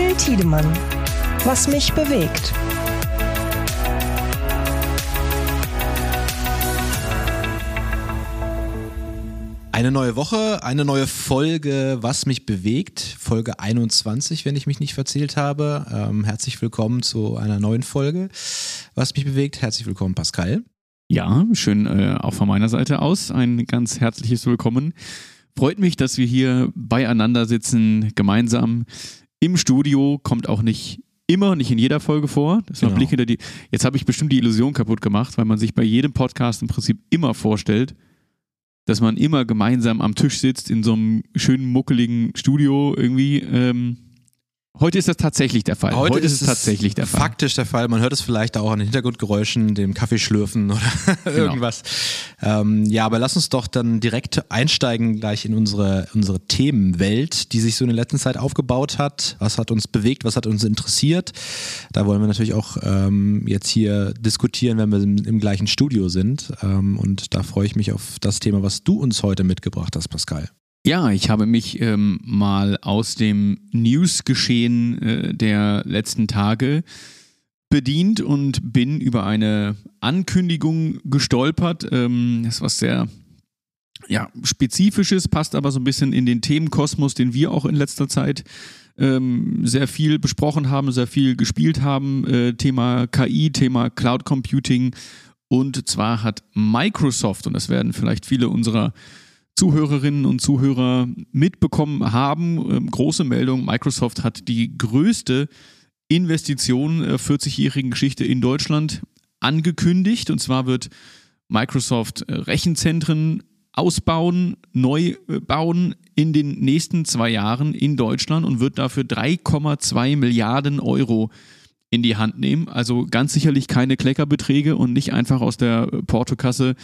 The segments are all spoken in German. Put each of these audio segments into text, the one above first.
Till Tiedemann. Was mich bewegt. Eine neue Woche, eine neue Folge, was mich bewegt. Folge 21, wenn ich mich nicht verzählt habe. Ähm, herzlich willkommen zu einer neuen Folge, was mich bewegt. Herzlich willkommen, Pascal. Ja, schön äh, auch von meiner Seite aus. Ein ganz herzliches Willkommen. Freut mich, dass wir hier beieinander sitzen, gemeinsam im Studio. Kommt auch nicht immer, nicht in jeder Folge vor. Das war genau. Blick hinter die. Jetzt habe ich bestimmt die Illusion kaputt gemacht, weil man sich bei jedem Podcast im Prinzip immer vorstellt, dass man immer gemeinsam am Tisch sitzt in so einem schönen muckeligen Studio irgendwie. Ähm, Heute ist das tatsächlich der Fall. Heute, Heute ist es tatsächlich der Fall. Faktisch der Fall. Man hört es vielleicht auch an den Hintergrundgeräuschen, dem Kaffeeschlürfen oder genau. irgendwas. Ähm, ja, aber lass uns doch dann direkt einsteigen gleich in unsere, unsere Themenwelt, die sich so in der letzten Zeit aufgebaut hat. Was hat uns bewegt, was hat uns interessiert? Da wollen wir natürlich auch ähm, jetzt hier diskutieren, wenn wir im, im gleichen Studio sind. Ähm, und da freue ich mich auf das Thema, was du uns heute mitgebracht hast, Pascal. Ja, ich habe mich ähm, mal aus dem News-Geschehen äh, der letzten Tage bedient und bin über eine Ankündigung gestolpert. Ähm, das was sehr ja, spezifisches, passt aber so ein bisschen in den Themenkosmos, den wir auch in letzter Zeit ähm, sehr viel besprochen haben, sehr viel gespielt haben. Äh, Thema KI, Thema Cloud Computing. Und zwar hat Microsoft, und das werden vielleicht viele unserer Zuhörerinnen und Zuhörer mitbekommen haben. Ähm, große Meldung, Microsoft hat die größte Investition der 40-jährigen Geschichte in Deutschland angekündigt. Und zwar wird Microsoft äh, Rechenzentren ausbauen, neu äh, bauen in den nächsten zwei Jahren in Deutschland und wird dafür 3,2 Milliarden Euro in die Hand nehmen. Also ganz sicherlich keine Kleckerbeträge und nicht einfach aus der Portokasse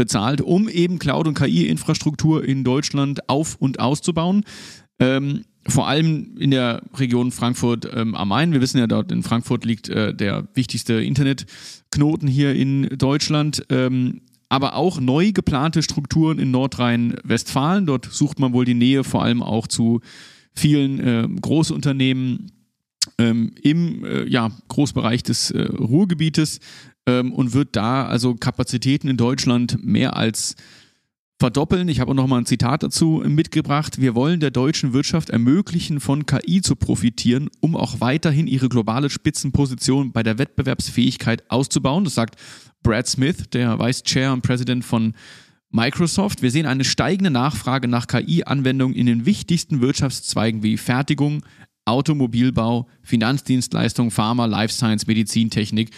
bezahlt, um eben Cloud- und KI-Infrastruktur in Deutschland auf- und auszubauen. Ähm, vor allem in der Region Frankfurt ähm, am Main. Wir wissen ja, dort in Frankfurt liegt äh, der wichtigste Internetknoten hier in Deutschland. Ähm, aber auch neu geplante Strukturen in Nordrhein-Westfalen. Dort sucht man wohl die Nähe vor allem auch zu vielen äh, Großunternehmen ähm, im äh, ja, Großbereich des äh, Ruhrgebietes ähm, und wird da also Kapazitäten in Deutschland mehr als verdoppeln. Ich habe auch noch mal ein Zitat dazu mitgebracht. Wir wollen der deutschen Wirtschaft ermöglichen, von KI zu profitieren, um auch weiterhin ihre globale Spitzenposition bei der Wettbewerbsfähigkeit auszubauen. Das sagt Brad Smith, der Vice Chair und President von Microsoft. Wir sehen eine steigende Nachfrage nach KI-Anwendungen in den wichtigsten Wirtschaftszweigen wie Fertigung, Automobilbau, Finanzdienstleistung, Pharma, Life Science, Medizintechnik.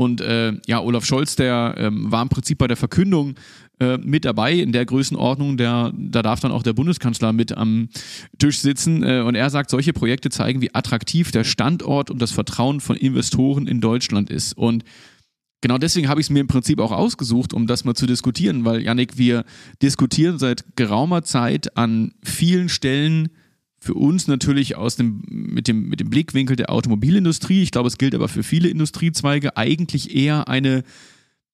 Und äh, ja, Olaf Scholz, der ähm, war im Prinzip bei der Verkündung äh, mit dabei in der Größenordnung, der, da darf dann auch der Bundeskanzler mit am Tisch sitzen. Äh, und er sagt, solche Projekte zeigen, wie attraktiv der Standort und das Vertrauen von Investoren in Deutschland ist. Und Genau deswegen habe ich es mir im Prinzip auch ausgesucht, um das mal zu diskutieren, weil Yannick, wir diskutieren seit geraumer Zeit an vielen Stellen für uns natürlich aus dem, mit, dem, mit dem Blickwinkel der Automobilindustrie, ich glaube, es gilt aber für viele Industriezweige, eigentlich eher eine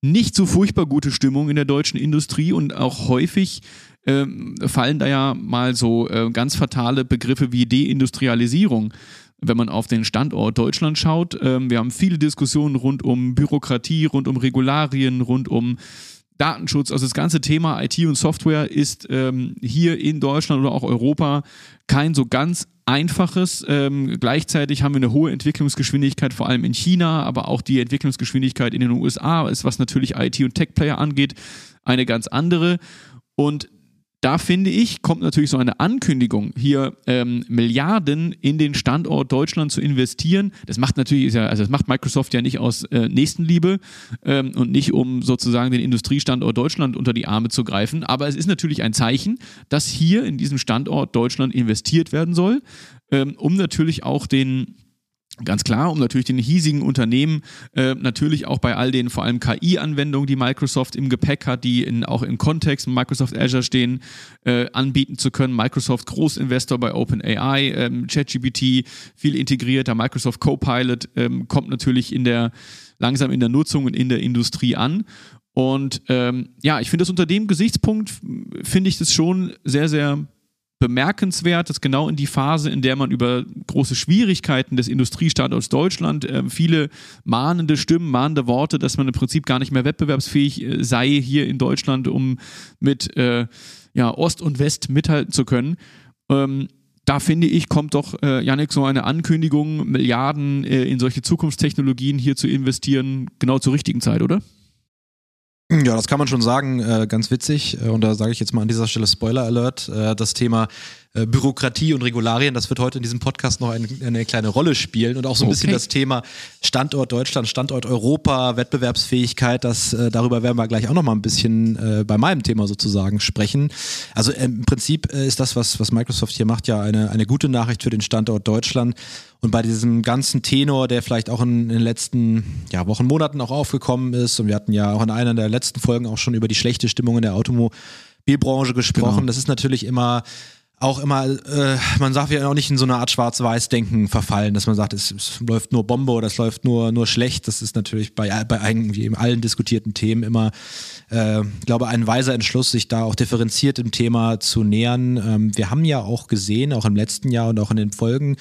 nicht so furchtbar gute Stimmung in der deutschen Industrie und auch häufig ähm, fallen da ja mal so äh, ganz fatale Begriffe wie Deindustrialisierung. Wenn man auf den Standort Deutschland schaut, ähm, wir haben viele Diskussionen rund um Bürokratie, rund um Regularien, rund um Datenschutz, also das ganze Thema IT und Software ist ähm, hier in Deutschland oder auch Europa kein so ganz einfaches. Ähm, gleichzeitig haben wir eine hohe Entwicklungsgeschwindigkeit, vor allem in China, aber auch die Entwicklungsgeschwindigkeit in den USA ist, was natürlich IT und Tech-Player angeht, eine ganz andere. Und da finde ich, kommt natürlich so eine Ankündigung, hier ähm, Milliarden in den Standort Deutschland zu investieren. Das macht natürlich, also das macht Microsoft ja nicht aus äh, Nächstenliebe ähm, und nicht um sozusagen den Industriestandort Deutschland unter die Arme zu greifen. Aber es ist natürlich ein Zeichen, dass hier in diesem Standort Deutschland investiert werden soll, ähm, um natürlich auch den Ganz klar, um natürlich den hiesigen Unternehmen äh, natürlich auch bei all den vor allem KI-Anwendungen, die Microsoft im Gepäck hat, die in, auch im Kontext Microsoft Azure stehen, äh, anbieten zu können. Microsoft Großinvestor bei OpenAI, ähm, ChatGPT viel integrierter, Microsoft Copilot ähm, kommt natürlich in der langsam in der Nutzung und in der Industrie an. Und ähm, ja, ich finde das unter dem Gesichtspunkt finde ich das schon sehr sehr bemerkenswert, dass genau in die Phase, in der man über große Schwierigkeiten des Industriestandorts Deutschland, äh, viele mahnende Stimmen, mahnende Worte, dass man im Prinzip gar nicht mehr wettbewerbsfähig äh, sei hier in Deutschland, um mit äh, ja, Ost und West mithalten zu können. Ähm, da finde ich, kommt doch, äh, Janik, so eine Ankündigung, Milliarden äh, in solche Zukunftstechnologien hier zu investieren, genau zur richtigen Zeit, oder? Ja, das kann man schon sagen, äh, ganz witzig. Äh, und da sage ich jetzt mal an dieser Stelle Spoiler Alert. Äh, das Thema äh, Bürokratie und Regularien, das wird heute in diesem Podcast noch ein, eine kleine Rolle spielen und auch so ein okay. bisschen das Thema Standort Deutschland, Standort Europa, Wettbewerbsfähigkeit, das äh, darüber werden wir gleich auch noch mal ein bisschen äh, bei meinem Thema sozusagen sprechen. Also im Prinzip ist das, was, was Microsoft hier macht, ja eine, eine gute Nachricht für den Standort Deutschland. Und bei diesem ganzen Tenor, der vielleicht auch in, in den letzten ja, Wochen, Monaten auch aufgekommen ist, und wir hatten ja auch in einer der letzten Folgen auch schon über die schlechte Stimmung in der Automobilbranche gesprochen, genau. das ist natürlich immer auch immer, äh, man darf ja auch nicht in so eine Art Schwarz-Weiß-Denken verfallen, dass man sagt, es, es, läuft nur Bombe oder es läuft nur, nur schlecht. Das ist natürlich bei, bei irgendwie allen diskutierten Themen immer, äh, glaube ein weiser Entschluss, sich da auch differenziert im Thema zu nähern. Ähm, wir haben ja auch gesehen, auch im letzten Jahr und auch in den Folgen,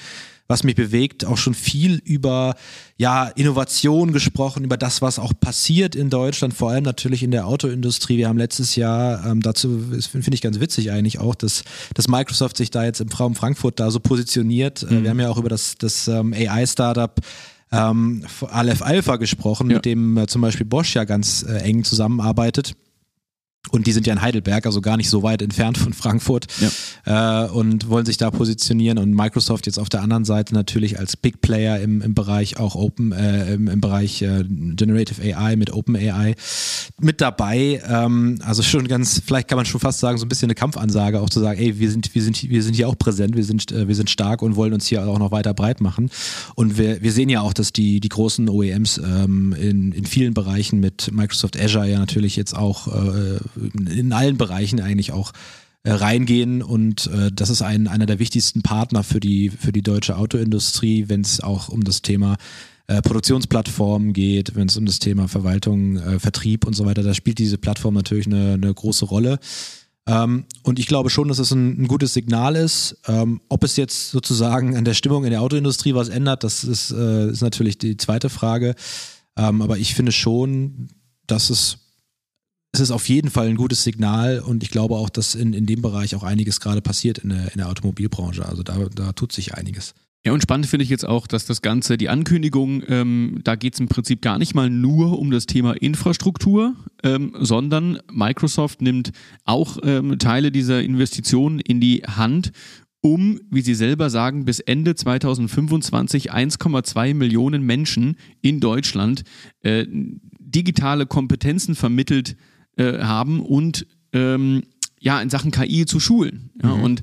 was mich bewegt, auch schon viel über ja, Innovation gesprochen, über das, was auch passiert in Deutschland, vor allem natürlich in der Autoindustrie. Wir haben letztes Jahr, ähm, dazu finde ich ganz witzig eigentlich auch, dass, dass Microsoft sich da jetzt im Raum Frankfurt da so positioniert. Äh, mhm. Wir haben ja auch über das, das ähm, AI-Startup ähm, Aleph Alpha gesprochen, ja. mit dem äh, zum Beispiel Bosch ja ganz äh, eng zusammenarbeitet. Und die sind ja in Heidelberg, also gar nicht so weit entfernt von Frankfurt ja. äh, und wollen sich da positionieren. Und Microsoft jetzt auf der anderen Seite natürlich als Big Player im, im Bereich auch Open, äh, im, im Bereich äh, Generative AI mit Open AI mit dabei. Ähm, also schon ganz, vielleicht kann man schon fast sagen, so ein bisschen eine Kampfansage, auch zu sagen, ey, wir sind, wir sind, wir sind hier auch präsent, wir sind, äh, wir sind stark und wollen uns hier auch noch weiter breit machen. Und wir, wir sehen ja auch, dass die, die großen OEMs ähm, in, in vielen Bereichen mit Microsoft Azure ja natürlich jetzt auch äh, in allen Bereichen eigentlich auch äh, reingehen und äh, das ist ein, einer der wichtigsten Partner für die, für die deutsche Autoindustrie, wenn es auch um das Thema äh, Produktionsplattformen geht, wenn es um das Thema Verwaltung, äh, Vertrieb und so weiter, da spielt diese Plattform natürlich eine, eine große Rolle. Ähm, und ich glaube schon, dass es ein, ein gutes Signal ist. Ähm, ob es jetzt sozusagen an der Stimmung in der Autoindustrie was ändert, das ist, äh, ist natürlich die zweite Frage. Ähm, aber ich finde schon, dass es es ist auf jeden Fall ein gutes Signal und ich glaube auch, dass in, in dem Bereich auch einiges gerade passiert in der, in der Automobilbranche. Also da, da tut sich einiges. Ja, und spannend finde ich jetzt auch, dass das Ganze, die Ankündigung, ähm, da geht es im Prinzip gar nicht mal nur um das Thema Infrastruktur, ähm, sondern Microsoft nimmt auch ähm, Teile dieser Investitionen in die Hand, um, wie Sie selber sagen, bis Ende 2025 1,2 Millionen Menschen in Deutschland äh, digitale Kompetenzen vermittelt äh, haben und ähm, ja, in Sachen KI zu schulen. Ja, mhm. Und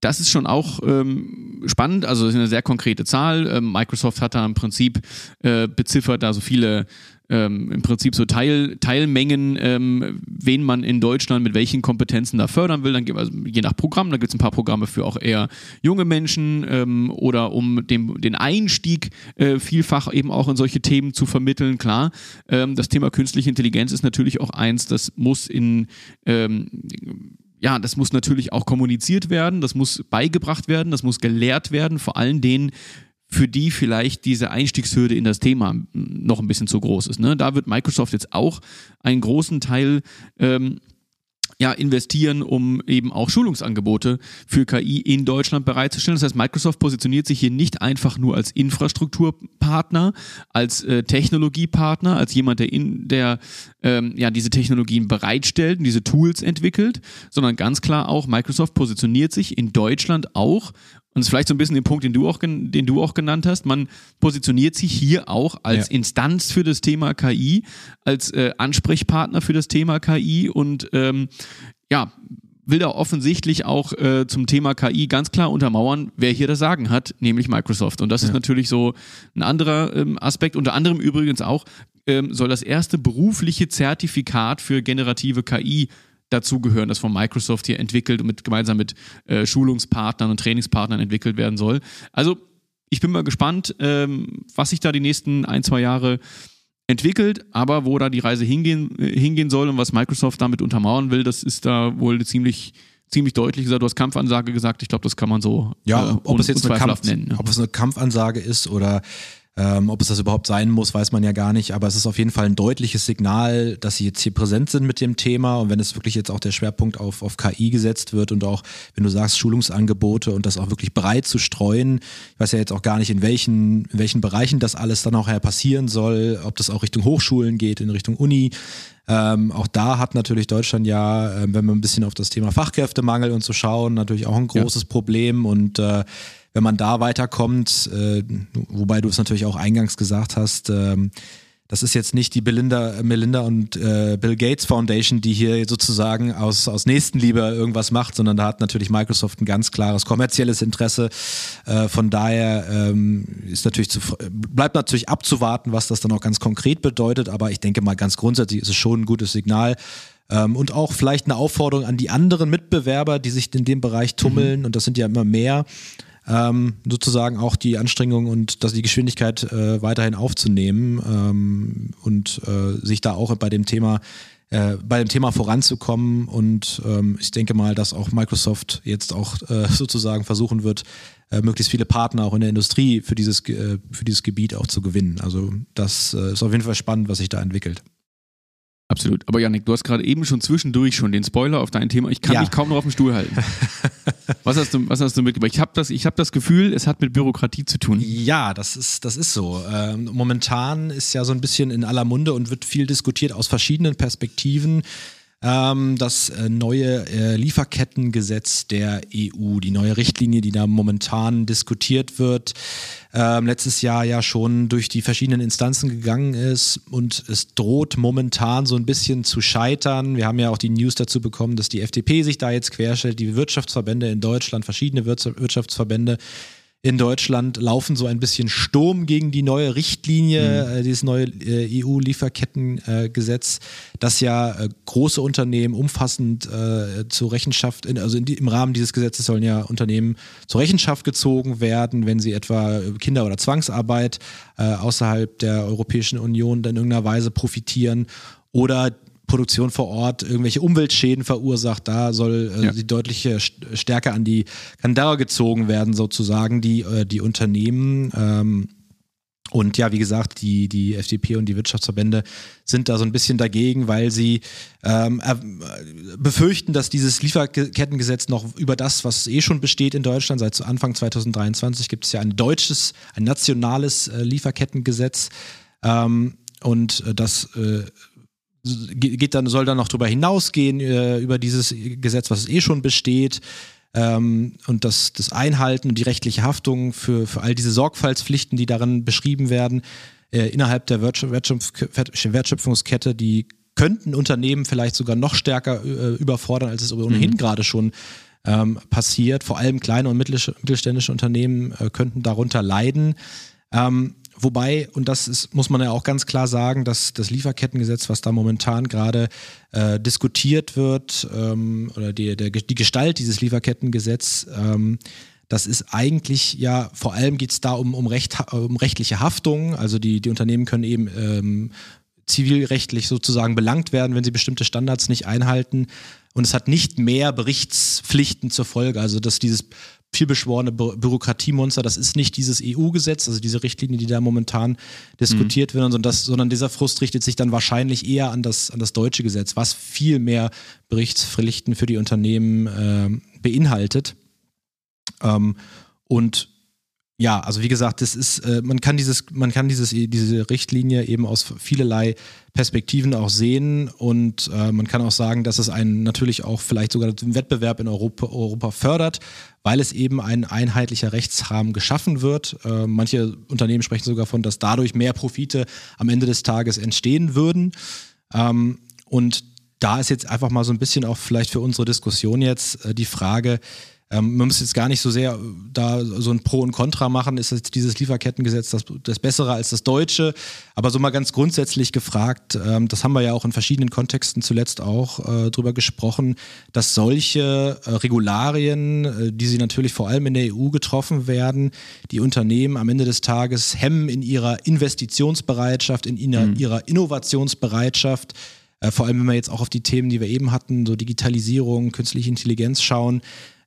das ist schon auch ähm, spannend, also das ist eine sehr konkrete Zahl. Ähm, Microsoft hat da im Prinzip äh, beziffert da so viele ähm, im Prinzip so Teil, Teilmengen, ähm, wen man in Deutschland mit welchen Kompetenzen da fördern will. Dann gibt also je nach Programm, da gibt es ein paar Programme für auch eher junge Menschen ähm, oder um dem, den Einstieg äh, vielfach eben auch in solche Themen zu vermitteln. Klar, ähm, das Thema künstliche Intelligenz ist natürlich auch eins, das muss in ähm, ja, das muss natürlich auch kommuniziert werden, das muss beigebracht werden, das muss gelehrt werden, vor allen denen, für die vielleicht diese Einstiegshürde in das Thema noch ein bisschen zu groß ist. Ne? Da wird Microsoft jetzt auch einen großen Teil ähm, ja, investieren, um eben auch Schulungsangebote für KI in Deutschland bereitzustellen. Das heißt, Microsoft positioniert sich hier nicht einfach nur als Infrastrukturpartner, als äh, Technologiepartner, als jemand, der, in, der ähm, ja, diese Technologien bereitstellt und diese Tools entwickelt, sondern ganz klar auch, Microsoft positioniert sich in Deutschland auch und das ist vielleicht so ein bisschen den Punkt, den du auch, den du auch genannt hast. Man positioniert sich hier auch als ja. Instanz für das Thema KI, als äh, Ansprechpartner für das Thema KI und ähm, ja, will da offensichtlich auch äh, zum Thema KI ganz klar untermauern, wer hier das Sagen hat, nämlich Microsoft. Und das ja. ist natürlich so ein anderer ähm, Aspekt. Unter anderem übrigens auch ähm, soll das erste berufliche Zertifikat für generative KI dazugehören, das von Microsoft hier entwickelt und mit, gemeinsam mit äh, Schulungspartnern und Trainingspartnern entwickelt werden soll. Also ich bin mal gespannt, ähm, was sich da die nächsten ein, zwei Jahre entwickelt, aber wo da die Reise hingehen, äh, hingehen soll und was Microsoft damit untermauern will, das ist da wohl eine ziemlich ziemlich deutlich gesagt, du hast Kampfansage gesagt, ich glaube, das kann man so ja, äh, ob es jetzt eine Kampf, nennen. Ne? Ob es eine Kampfansage ist oder ähm, ob es das überhaupt sein muss, weiß man ja gar nicht, aber es ist auf jeden Fall ein deutliches Signal, dass sie jetzt hier präsent sind mit dem Thema. Und wenn es wirklich jetzt auch der Schwerpunkt auf, auf KI gesetzt wird und auch, wenn du sagst, Schulungsangebote und das auch wirklich breit zu streuen, ich weiß ja jetzt auch gar nicht, in welchen, in welchen Bereichen das alles dann auch passieren soll, ob das auch Richtung Hochschulen geht, in Richtung Uni. Ähm, auch da hat natürlich Deutschland ja, äh, wenn wir ein bisschen auf das Thema Fachkräftemangel und so schauen, natürlich auch ein großes ja. Problem. Und äh, wenn man da weiterkommt, äh, wobei du es natürlich auch eingangs gesagt hast, ähm, das ist jetzt nicht die Belinda, Melinda und äh, Bill Gates Foundation, die hier sozusagen aus, aus Nächstenliebe irgendwas macht, sondern da hat natürlich Microsoft ein ganz klares kommerzielles Interesse. Äh, von daher ähm, ist natürlich zu, bleibt natürlich abzuwarten, was das dann auch ganz konkret bedeutet, aber ich denke mal ganz grundsätzlich ist es schon ein gutes Signal. Ähm, und auch vielleicht eine Aufforderung an die anderen Mitbewerber, die sich in dem Bereich tummeln, mhm. und das sind ja immer mehr, ähm, sozusagen auch die Anstrengung und dass die Geschwindigkeit äh, weiterhin aufzunehmen ähm, und äh, sich da auch bei dem Thema äh, bei dem Thema voranzukommen und ähm, ich denke mal, dass auch Microsoft jetzt auch äh, sozusagen versuchen wird, äh, möglichst viele Partner auch in der Industrie für dieses, äh, für dieses Gebiet auch zu gewinnen. Also das ist auf jeden Fall spannend, was sich da entwickelt. Absolut. Aber Janik, du hast gerade eben schon zwischendurch schon den Spoiler auf dein Thema. Ich kann ja. mich kaum noch auf dem Stuhl halten. was, hast du, was hast du mitgebracht? Ich habe das, hab das Gefühl, es hat mit Bürokratie zu tun. Ja, das ist, das ist so. Ähm, momentan ist ja so ein bisschen in aller Munde und wird viel diskutiert aus verschiedenen Perspektiven ähm, das äh, neue äh, Lieferkettengesetz der EU, die neue Richtlinie, die da momentan diskutiert wird, ähm, letztes Jahr ja schon durch die verschiedenen Instanzen gegangen ist und es droht momentan so ein bisschen zu scheitern. Wir haben ja auch die News dazu bekommen, dass die FDP sich da jetzt querstellt, die Wirtschaftsverbände in Deutschland, verschiedene Wirtschaftsverbände in Deutschland laufen so ein bisschen Sturm gegen die neue Richtlinie, mhm. äh, dieses neue äh, EU-Lieferkettengesetz, das ja äh, große Unternehmen umfassend zur Rechenschaft, in, also die, im Rahmen dieses Gesetzes sollen ja Unternehmen zur Rechenschaft gezogen werden, wenn sie etwa Kinder- oder Zwangsarbeit außerhalb der Europäischen Union in irgendeiner Weise profitieren oder Produktion vor Ort irgendwelche Umweltschäden verursacht, da soll äh, ja. die deutliche Stärke an die Kandare gezogen werden, sozusagen, die, äh, die Unternehmen. Ähm, und ja, wie gesagt, die, die FDP und die Wirtschaftsverbände sind da so ein bisschen dagegen, weil sie ähm, äh, befürchten, dass dieses Lieferkettengesetz noch über das, was eh schon besteht in Deutschland, seit Anfang 2023 gibt es ja ein deutsches, ein nationales äh, Lieferkettengesetz. Ähm, und äh, das äh, geht dann, soll dann noch darüber hinausgehen, äh, über dieses Gesetz, was eh schon besteht. Ähm, und das, das Einhalten und die rechtliche Haftung für, für all diese Sorgfaltspflichten, die darin beschrieben werden, äh, innerhalb der Wertschöpfungskette, die könnten Unternehmen vielleicht sogar noch stärker äh, überfordern, als es ohnehin mhm. gerade schon ähm, passiert. Vor allem kleine und mittelständische Unternehmen äh, könnten darunter leiden. Ähm, Wobei, und das ist, muss man ja auch ganz klar sagen, dass das Lieferkettengesetz, was da momentan gerade äh, diskutiert wird, ähm, oder die, der, die Gestalt dieses Lieferkettengesetz, ähm, das ist eigentlich ja, vor allem geht es da um, um, Recht, um rechtliche Haftung. Also die, die Unternehmen können eben ähm, zivilrechtlich sozusagen belangt werden, wenn sie bestimmte Standards nicht einhalten. Und es hat nicht mehr Berichtspflichten zur Folge. Also dass dieses vielbeschworene Bü Bürokratiemonster. Das ist nicht dieses EU-Gesetz, also diese Richtlinie, die da momentan diskutiert mhm. wird, sondern, das, sondern dieser Frust richtet sich dann wahrscheinlich eher an das, an das deutsche Gesetz, was viel mehr Berichtspflichten für die Unternehmen äh, beinhaltet. Ähm, und ja, also wie gesagt, das ist, äh, man kann dieses, man kann dieses, diese Richtlinie eben aus vielerlei Perspektiven auch sehen und äh, man kann auch sagen, dass es einen natürlich auch vielleicht sogar den Wettbewerb in Europa, Europa fördert, weil es eben ein einheitlicher Rechtsrahmen geschaffen wird. Äh, manche Unternehmen sprechen sogar davon, dass dadurch mehr Profite am Ende des Tages entstehen würden. Ähm, und da ist jetzt einfach mal so ein bisschen auch vielleicht für unsere Diskussion jetzt äh, die Frage, ähm, man muss jetzt gar nicht so sehr äh, da so ein Pro und Contra machen, ist jetzt dieses Lieferkettengesetz das, das Bessere als das Deutsche. Aber so mal ganz grundsätzlich gefragt, ähm, das haben wir ja auch in verschiedenen Kontexten zuletzt auch äh, drüber gesprochen, dass solche äh, Regularien, äh, die sie natürlich vor allem in der EU getroffen werden, die Unternehmen am Ende des Tages hemmen in ihrer Investitionsbereitschaft, in ihrer, mhm. ihrer Innovationsbereitschaft Äh, vor allem, wenn wir jetzt auch auf die Themen, die wir eben hatten, so Digitalisierung, künstliche Intelligenz schauen,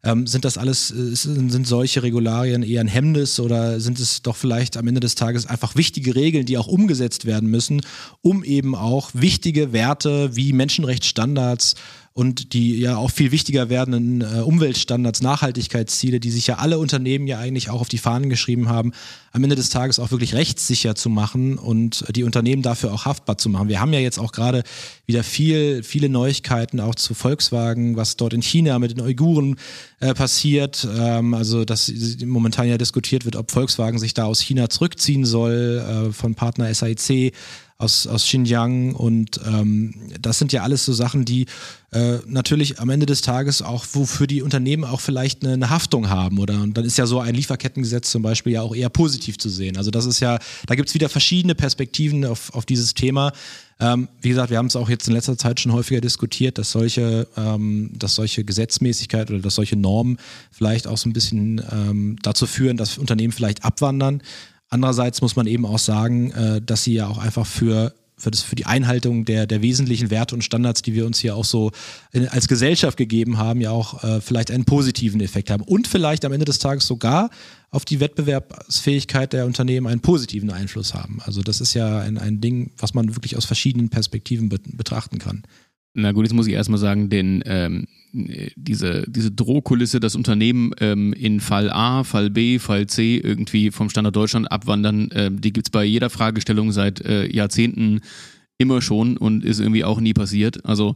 ähm, sind das alles, äh, sind solche Regularien eher ein Hemmnis oder sind es doch vielleicht am Ende des Tages einfach wichtige Regeln, die auch umgesetzt werden müssen, um eben auch wichtige Werte wie Menschenrechtsstandards und die ja auch viel wichtiger werdenden äh, Umweltstandards, Nachhaltigkeitsziele, die sich ja alle Unternehmen ja eigentlich auch auf die Fahnen geschrieben haben, am Ende des Tages auch wirklich rechtssicher zu machen und die Unternehmen dafür auch haftbar zu machen. Wir haben ja jetzt auch gerade wieder viel, viele Neuigkeiten auch zu Volkswagen, was dort in China mit den Uiguren äh, passiert. Ähm, also, dass momentan ja diskutiert wird, ob Volkswagen sich da aus China zurückziehen soll, äh, von Partner SAIC aus, aus Xinjiang und ähm, das sind ja alles so Sachen, die äh, natürlich am Ende des Tages auch, wofür die Unternehmen auch vielleicht eine, eine, Haftung haben oder und dann ist ja so ein Lieferkettengesetz zum Beispiel ja auch eher positiv zu sehen. Also das ist ja, da gibt es wieder verschiedene Perspektiven auf, auf dieses Thema. Ähm, wie gesagt, wir haben es auch jetzt in letzter Zeit schon häufiger diskutiert, dass solche, ähm, dass solche Gesetzmäßigkeit oder dass solche Normen vielleicht auch so ein bisschen ähm, dazu führen, dass Unternehmen vielleicht abwandern. Andererseits muss man eben auch sagen, äh, dass sie ja auch einfach für für, das, für die Einhaltung der, der wesentlichen Werte und Standards, die wir uns hier auch so in, als Gesellschaft gegeben haben, ja auch äh, vielleicht einen positiven Effekt haben und vielleicht am Ende des Tages sogar auf die Wettbewerbsfähigkeit der Unternehmen einen positiven Einfluss haben. Also das ist ja ein, ein Ding, was man wirklich aus verschiedenen Perspektiven be betrachten kann. Na gut, jetzt muss ich erstmal sagen, den, ähm, diese, diese Drohkulisse, das Unternehmen ähm, in Fall A, Fall B, Fall C irgendwie vom Standard Deutschland abwandern, äh, die gibt's bei jeder Fragestellung seit äh, Jahrzehnten immer schon und ist irgendwie auch nie passiert. Also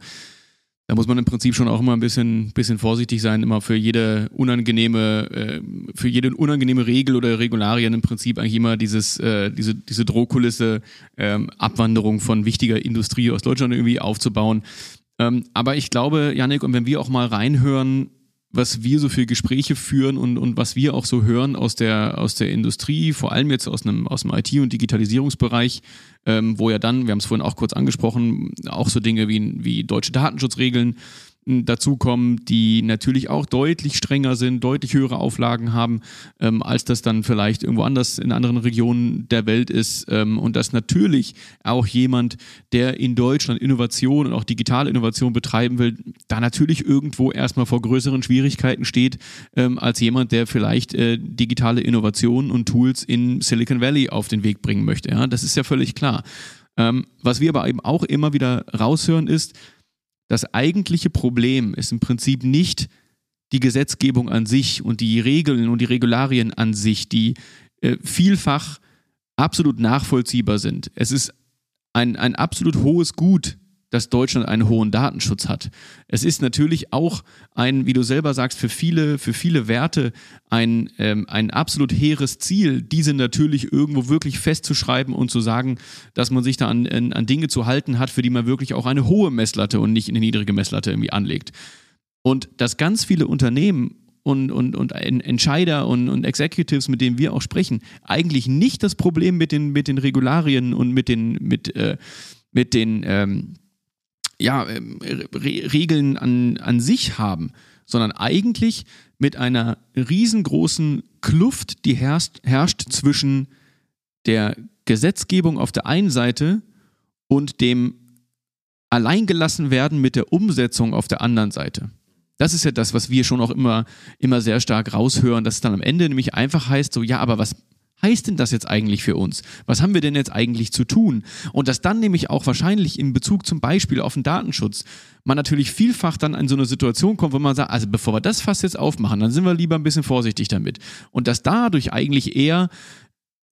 da muss man im Prinzip schon auch immer ein bisschen, bisschen vorsichtig sein, immer für jede unangenehme, äh, für jede unangenehme Regel oder Regularien im Prinzip eigentlich immer dieses, äh, diese, diese Drohkulisse, ähm, Abwanderung von wichtiger Industrie aus Deutschland irgendwie aufzubauen. Ähm, aber ich glaube, Janik, und wenn wir auch mal reinhören, was wir so für Gespräche führen und, und was wir auch so hören aus der, aus der Industrie, vor allem jetzt aus einem, aus dem IT- und Digitalisierungsbereich, ähm, wo ja dann, wir haben es vorhin auch kurz angesprochen, auch so Dinge wie, wie deutsche Datenschutzregeln dazukommen, die natürlich auch deutlich strenger sind, deutlich höhere Auflagen haben, ähm, als das dann vielleicht irgendwo anders in anderen Regionen der Welt ist. Ähm, und dass natürlich auch jemand, der in Deutschland Innovation und auch digitale Innovation betreiben will, da natürlich irgendwo erstmal vor größeren Schwierigkeiten steht, ähm, als jemand, der vielleicht äh, digitale Innovationen und Tools in Silicon Valley auf den Weg bringen möchte. Ja, das ist ja völlig klar. Ähm, was wir aber eben auch immer wieder raushören ist, das eigentliche Problem ist im Prinzip nicht die Gesetzgebung an sich und die Regeln und die Regularien an sich, die äh, vielfach absolut nachvollziehbar sind. Es ist ein, ein absolut hohes Gut, dass Deutschland einen hohen Datenschutz hat. Es ist natürlich auch ein, wie du selber sagst, für viele, für viele Werte ein, ähm, ein absolut hehres Ziel, diese natürlich irgendwo wirklich festzuschreiben und zu sagen, dass man sich da an, an Dinge zu halten hat, für die man wirklich auch eine hohe Messlatte und nicht eine niedrige Messlatte irgendwie anlegt. Und dass ganz viele Unternehmen und, und, und Entscheider und, und Executives, mit denen wir auch sprechen, eigentlich nicht das Problem mit den, mit den Regularien und mit den, mit, äh, mit den ähm, ja, ähm, Re Regeln an, an sich haben, sondern eigentlich mit einer riesengroßen Kluft, die herrscht, herrscht zwischen der Gesetzgebung auf der einen Seite und dem alleingelassen werden mit der Umsetzung auf der anderen Seite. Das ist ja das, was wir schon auch immer, immer sehr stark raushören, dass es dann am Ende nämlich einfach heißt, so, ja, aber was, heißt denn das jetzt eigentlich für uns? Was haben wir denn jetzt eigentlich zu tun? Und dass dann nämlich auch wahrscheinlich in Bezug zum Beispiel auf den Datenschutz man natürlich vielfach dann in so eine Situation kommt, wo man sagt, also bevor wir das fast jetzt aufmachen, dann sind wir lieber ein bisschen vorsichtig damit. Und dass dadurch eigentlich eher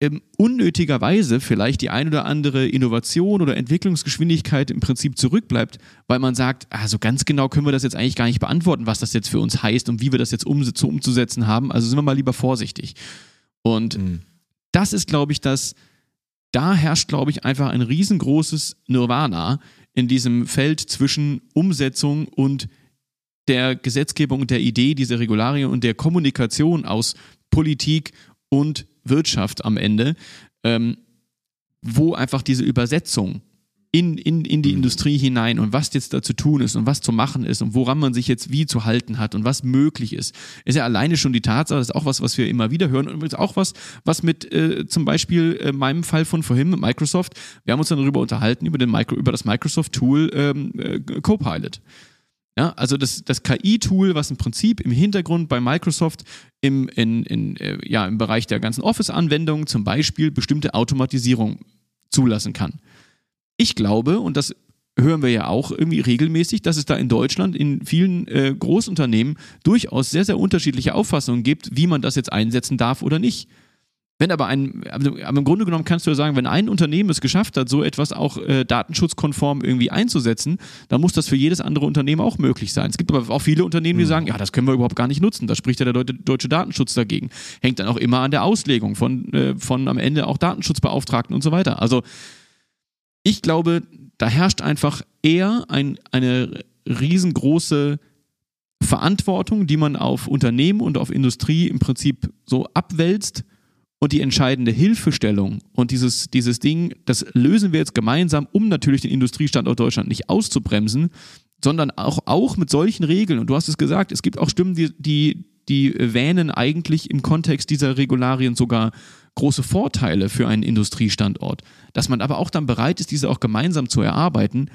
ähm, unnötigerweise vielleicht die ein oder andere Innovation oder Entwicklungsgeschwindigkeit im Prinzip zurückbleibt, weil man sagt, also ganz genau können wir das jetzt eigentlich gar nicht beantworten, was das jetzt für uns heißt und wie wir das jetzt um, umzusetzen haben. Also sind wir mal lieber vorsichtig. Und mhm das ist, glaube ich, das, da herrscht, glaube ich, einfach ein riesengroßes Nirvana in diesem Feld zwischen Umsetzung und der Gesetzgebung und der Idee dieser Regularien und der Kommunikation aus Politik und Wirtschaft am Ende, ähm, wo einfach diese Übersetzung in, in, in die mhm. Industrie hinein und was jetzt da zu tun ist und was zu machen ist und woran man sich jetzt wie zu halten hat und was möglich ist, ist ja alleine schon die Tatsache, das ist auch was, was wir immer wieder hören und übrigens auch was, was mit äh, zum Beispiel äh, meinem Fall von vorhin mit Microsoft, wir haben uns dann darüber unterhalten, über, den Micro, über das Microsoft-Tool ähm, äh, Copilot. Ja, also das, das KI-Tool, was im Prinzip im Hintergrund bei Microsoft im, in, in, äh, ja, im Bereich der ganzen Office-Anwendungen zum Beispiel bestimmte Automatisierung zulassen kann. Ich glaube, und das hören wir ja auch irgendwie regelmäßig, dass es da in Deutschland in vielen äh, Großunternehmen durchaus sehr, sehr unterschiedliche Auffassungen gibt, wie man das jetzt einsetzen darf oder nicht. Wenn aber ein, also, aber im Grunde genommen kannst du ja sagen, wenn ein Unternehmen es geschafft hat, so etwas auch äh, datenschutzkonform irgendwie einzusetzen, dann muss das für jedes andere Unternehmen auch möglich sein. Es gibt aber auch viele Unternehmen, die mhm. sagen, ja, das können wir überhaupt gar nicht nutzen. Da spricht ja der deutsche Datenschutz dagegen. Hängt dann auch immer an der Auslegung von, äh, von am Ende auch Datenschutzbeauftragten und so weiter. Also ich glaube, da herrscht einfach eher ein, eine riesengroße Verantwortung, die man auf Unternehmen und auf Industrie im Prinzip so abwälzt und die entscheidende Hilfestellung und dieses, dieses Ding, das lösen wir jetzt gemeinsam, um natürlich den Industriestandort Deutschland nicht auszubremsen, sondern auch, auch mit solchen Regeln. Und du hast es gesagt, es gibt auch Stimmen, die, die, die wähnen eigentlich im Kontext dieser Regularien sogar große Vorteile für einen Industriestandort. Dass man aber auch dann bereit ist, diese auch gemeinsam zu erarbeiten,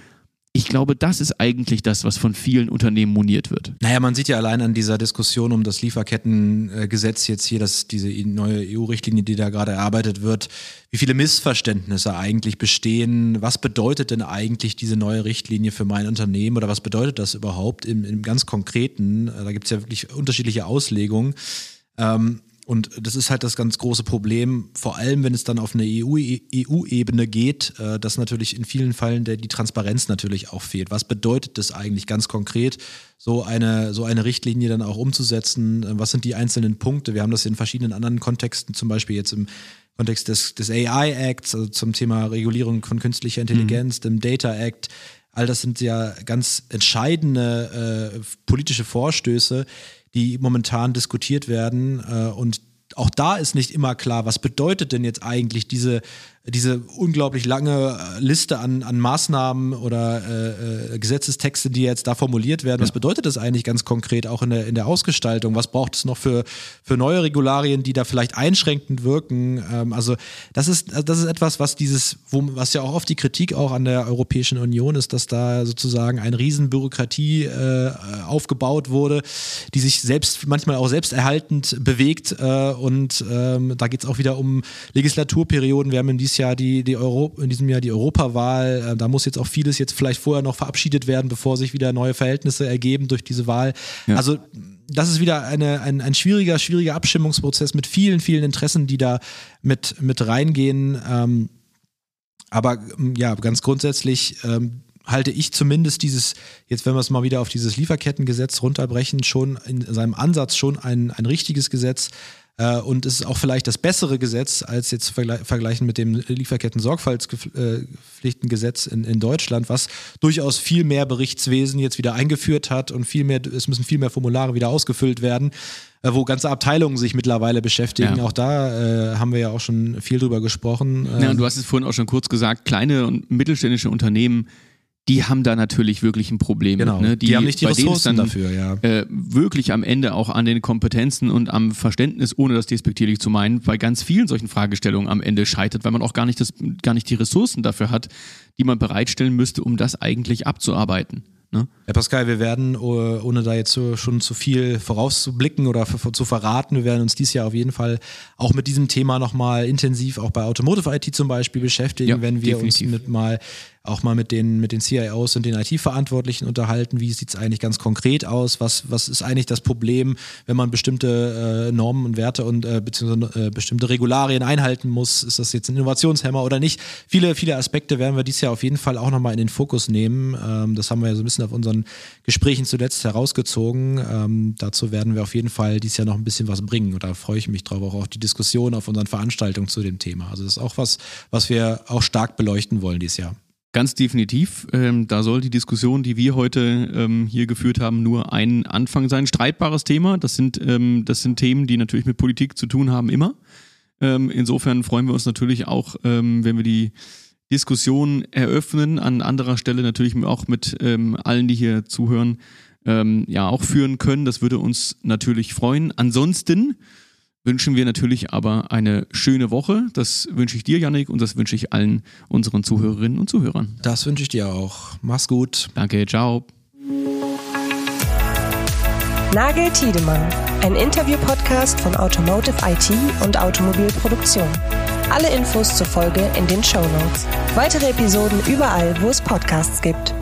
ich glaube, das ist eigentlich das, was von vielen Unternehmen moniert wird. Naja, man sieht ja allein an dieser Diskussion um das Lieferkettengesetz jetzt hier, dass diese neue EU-Richtlinie, die da gerade erarbeitet wird, wie viele Missverständnisse eigentlich bestehen. Was bedeutet denn eigentlich diese neue Richtlinie für mein Unternehmen oder was bedeutet das überhaupt im, im ganz Konkreten? Da gibt es ja wirklich unterschiedliche Auslegungen. Ähm, und das ist halt das ganz große Problem, vor allem wenn es dann auf eine EU-Ebene EU geht, äh, dass natürlich in vielen Fällen der, die Transparenz natürlich auch fehlt. Was bedeutet das eigentlich ganz konkret, so eine, so eine Richtlinie dann auch umzusetzen? Äh, was sind die einzelnen Punkte? Wir haben das in verschiedenen anderen Kontexten, zum Beispiel jetzt im Kontext des, des AI-Acts, also zum Thema Regulierung von künstlicher Intelligenz, mhm. dem Data Act. All das sind ja ganz entscheidende äh, politische Vorstöße, die momentan diskutiert werden. Äh, und auch da ist nicht immer klar, was bedeutet denn jetzt eigentlich diese diese unglaublich lange äh, Liste an, an Maßnahmen oder äh, äh, Gesetzestexte, die jetzt da formuliert werden, was bedeutet das eigentlich ganz konkret auch in der, in der Ausgestaltung? Was braucht es noch für, für neue Regularien, die da vielleicht einschränkend wirken? Ähm, also das ist, das ist etwas, was dieses, wo, was ja auch oft die Kritik auch an der Europäischen Union ist, dass da sozusagen eine Riesenbürokratie äh, aufgebaut wurde, die sich selbst manchmal auch selbsterhaltend bewegt äh, und ähm, da geht es auch wieder um Legislaturperioden. Wir haben in Jahr die, die Euro, in diesem Jahr die Europawahl. Äh, da muss jetzt auch vieles jetzt vielleicht vorher noch verabschiedet werden, bevor sich wieder neue Verhältnisse ergeben durch diese Wahl. Ja. Also das ist wieder eine, ein, ein schwieriger, schwieriger Abstimmungsprozess mit vielen, vielen Interessen, die da mit, mit reingehen. Ähm, aber ja, ganz grundsätzlich ähm, halte ich zumindest dieses, jetzt wenn wir es mal wieder auf dieses Lieferkettengesetz runterbrechen, schon in seinem Ansatz schon ein, ein richtiges Gesetz. Äh, und es ist auch vielleicht das bessere Gesetz als jetzt vergleichen mit dem Lieferketten-Sorgfaltspflichtengesetz in, in Deutschland, was durchaus viel mehr Berichtswesen jetzt wieder eingeführt hat und viel mehr, es müssen viel mehr Formulare wieder ausgefüllt werden äh, wo ganze Abteilungen sich mittlerweile beschäftigen. Ja. Auch da äh, haben wir ja auch schon viel drüber gesprochen. Ja, und du hast es vorhin auch schon kurz gesagt, kleine und mittelständische Unternehmen die haben da natürlich wirklich ein Problem genau. mit. Ne? Die, die haben nicht die Ressourcen dann, dafür, ja. Äh, wirklich am Ende auch an den Kompetenzen und am Verständnis, ohne das despektierlich zu meinen, bei ganz vielen solchen Fragestellungen am Ende scheitert, weil man auch gar nicht, das, gar nicht die Ressourcen dafür hat, die man bereitstellen müsste, um das eigentlich abzuarbeiten. Ne? Herr Pascal, wir werden, oh, ohne da jetzt schon zu viel vorauszublicken oder zu verraten, wir werden uns dieses Jahr auf jeden Fall auch mit diesem Thema nochmal intensiv auch bei Automotive IT zum Beispiel beschäftigen, ja, wenn wir definitiv. uns mit mal auch mal mit den, mit den CIOs und den IT-Verantwortlichen unterhalten. Wie sieht es eigentlich ganz konkret aus? Was, was ist eigentlich das Problem, wenn man bestimmte äh, Normen und Werte und äh, beziehungsweise äh, bestimmte Regularien einhalten muss? Ist das jetzt ein Innovationshemmer oder nicht? Viele, viele Aspekte werden wir dieses Jahr auf jeden Fall auch nochmal in den Fokus nehmen. Ähm, das haben wir ja so ein bisschen auf unseren Gesprächen zuletzt herausgezogen. Ähm, dazu werden wir auf jeden Fall dieses Jahr noch ein bisschen was bringen. Und da freue ich mich drauf, auch auf die Diskussion auf unseren Veranstaltungen zu dem Thema. Also das ist auch was, was wir auch stark beleuchten wollen dieses Jahr. Ganz definitiv. Ähm, da soll die Diskussion, die wir heute ähm, hier geführt haben, nur ein Anfang sein. Streitbares Thema. Das sind, ähm, das sind Themen, die natürlich mit Politik zu tun haben, immer. Ähm, insofern freuen wir uns natürlich auch, ähm, wenn wir die Diskussion eröffnen, an anderer Stelle natürlich auch mit ähm, allen, die hier zuhören, ähm, ja auch führen können. Das würde uns natürlich freuen. Ansonsten wünschen wir natürlich aber eine schöne Woche. Das wünsche ich dir, Yannick, und das wünsche ich allen unseren Zuhörerinnen und Zuhörern. Das wünsche ich dir auch. Mach's gut. Danke, ciao. Nagel Tiedemann, ein Interview-Podcast von Automotive IT und Automobilproduktion. Alle Infos zur Folge in den Show Notes. Weitere Episoden überall, wo es Podcasts gibt.